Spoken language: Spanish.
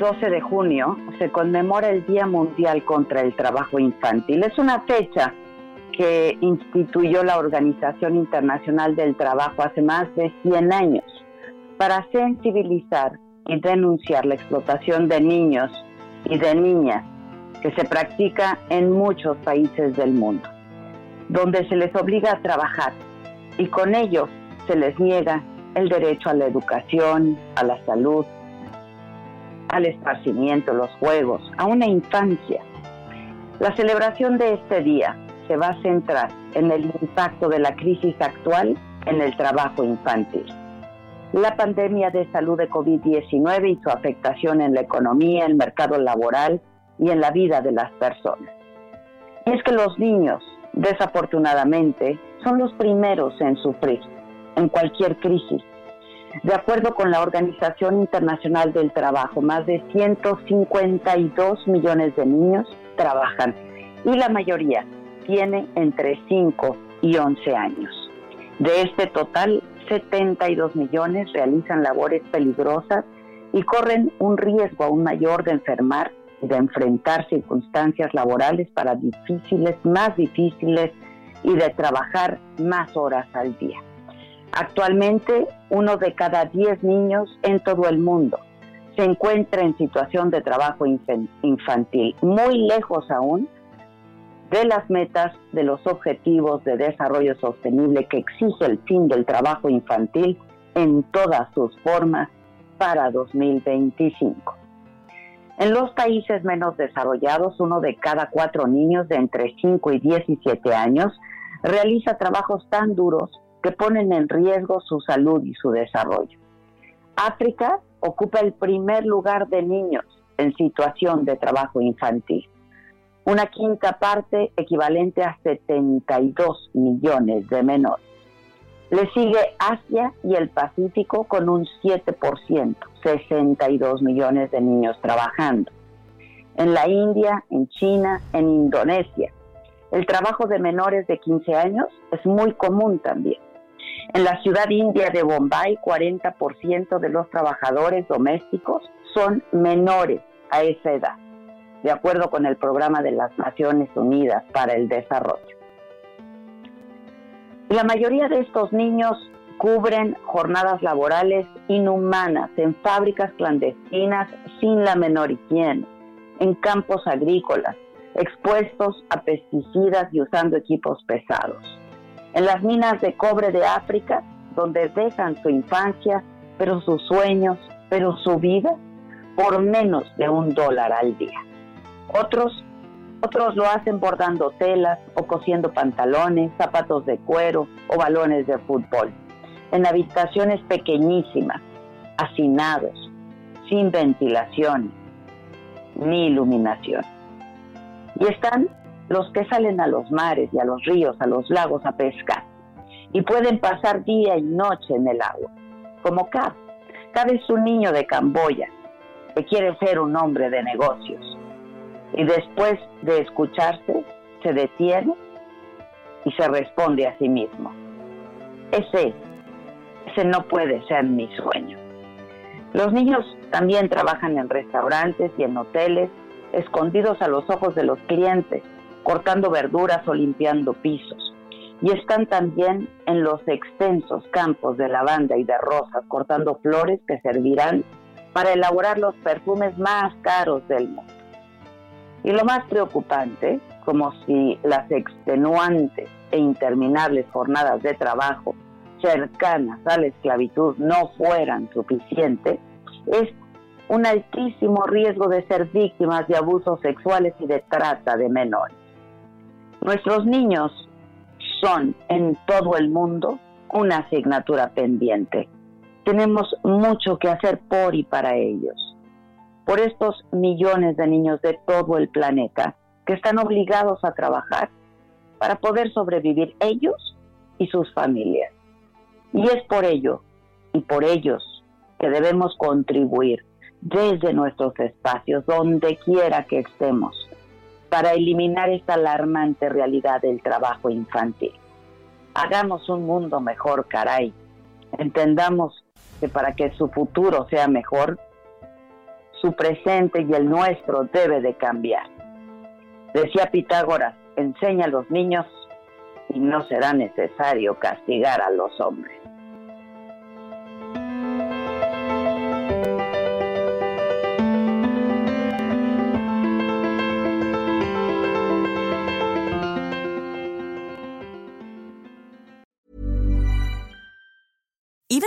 12 de junio se conmemora el Día Mundial contra el Trabajo Infantil. Es una fecha que instituyó la Organización Internacional del Trabajo hace más de 100 años para sensibilizar y denunciar la explotación de niños y de niñas que se practica en muchos países del mundo, donde se les obliga a trabajar y con ello se les niega el derecho a la educación, a la salud, al esparcimiento, los juegos, a una infancia. La celebración de este día se va a centrar en el impacto de la crisis actual en el trabajo infantil. La pandemia de salud de COVID-19 y su afectación en la economía, el mercado laboral y en la vida de las personas. Y es que los niños, desafortunadamente, son los primeros en sufrir en cualquier crisis de acuerdo con la Organización Internacional del Trabajo, más de 152 millones de niños trabajan y la mayoría tiene entre 5 y 11 años. De este total, 72 millones realizan labores peligrosas y corren un riesgo aún mayor de enfermar y de enfrentar circunstancias laborales para difíciles, más difíciles y de trabajar más horas al día. Actualmente, uno de cada diez niños en todo el mundo se encuentra en situación de trabajo infantil, muy lejos aún de las metas de los objetivos de desarrollo sostenible que exige el fin del trabajo infantil en todas sus formas para 2025. En los países menos desarrollados, uno de cada cuatro niños de entre 5 y 17 años realiza trabajos tan duros que ponen en riesgo su salud y su desarrollo. África ocupa el primer lugar de niños en situación de trabajo infantil, una quinta parte equivalente a 72 millones de menores. Le sigue Asia y el Pacífico con un 7%, 62 millones de niños trabajando. En la India, en China, en Indonesia, el trabajo de menores de 15 años es muy común también. En la ciudad india de Bombay, 40% de los trabajadores domésticos son menores a esa edad, de acuerdo con el programa de las Naciones Unidas para el Desarrollo. La mayoría de estos niños cubren jornadas laborales inhumanas en fábricas clandestinas sin la menor higiene, en campos agrícolas, expuestos a pesticidas y usando equipos pesados. En las minas de cobre de África, donde dejan su infancia, pero sus sueños, pero su vida, por menos de un dólar al día. Otros, otros lo hacen bordando telas o cosiendo pantalones, zapatos de cuero o balones de fútbol, en habitaciones pequeñísimas, hacinados, sin ventilación ni iluminación. Y están los que salen a los mares y a los ríos, a los lagos a pescar, y pueden pasar día y noche en el agua, como Cab. Cab es un niño de Camboya que quiere ser un hombre de negocios. Y después de escucharse, se detiene y se responde a sí mismo. Ese, ese no puede ser mi sueño. Los niños también trabajan en restaurantes y en hoteles, escondidos a los ojos de los clientes, cortando verduras o limpiando pisos. Y están también en los extensos campos de lavanda y de rosas, cortando flores que servirán para elaborar los perfumes más caros del mundo. Y lo más preocupante, como si las extenuantes e interminables jornadas de trabajo cercanas a la esclavitud no fueran suficientes, es un altísimo riesgo de ser víctimas de abusos sexuales y de trata de menores. Nuestros niños son en todo el mundo una asignatura pendiente. Tenemos mucho que hacer por y para ellos, por estos millones de niños de todo el planeta que están obligados a trabajar para poder sobrevivir ellos y sus familias. Y es por ello y por ellos que debemos contribuir desde nuestros espacios, donde quiera que estemos, para eliminar esta alarmante realidad del trabajo infantil. Hagamos un mundo mejor, caray. Entendamos que para que su futuro sea mejor, su presente y el nuestro debe de cambiar. Decía Pitágoras, enseña a los niños y no será necesario castigar a los hombres.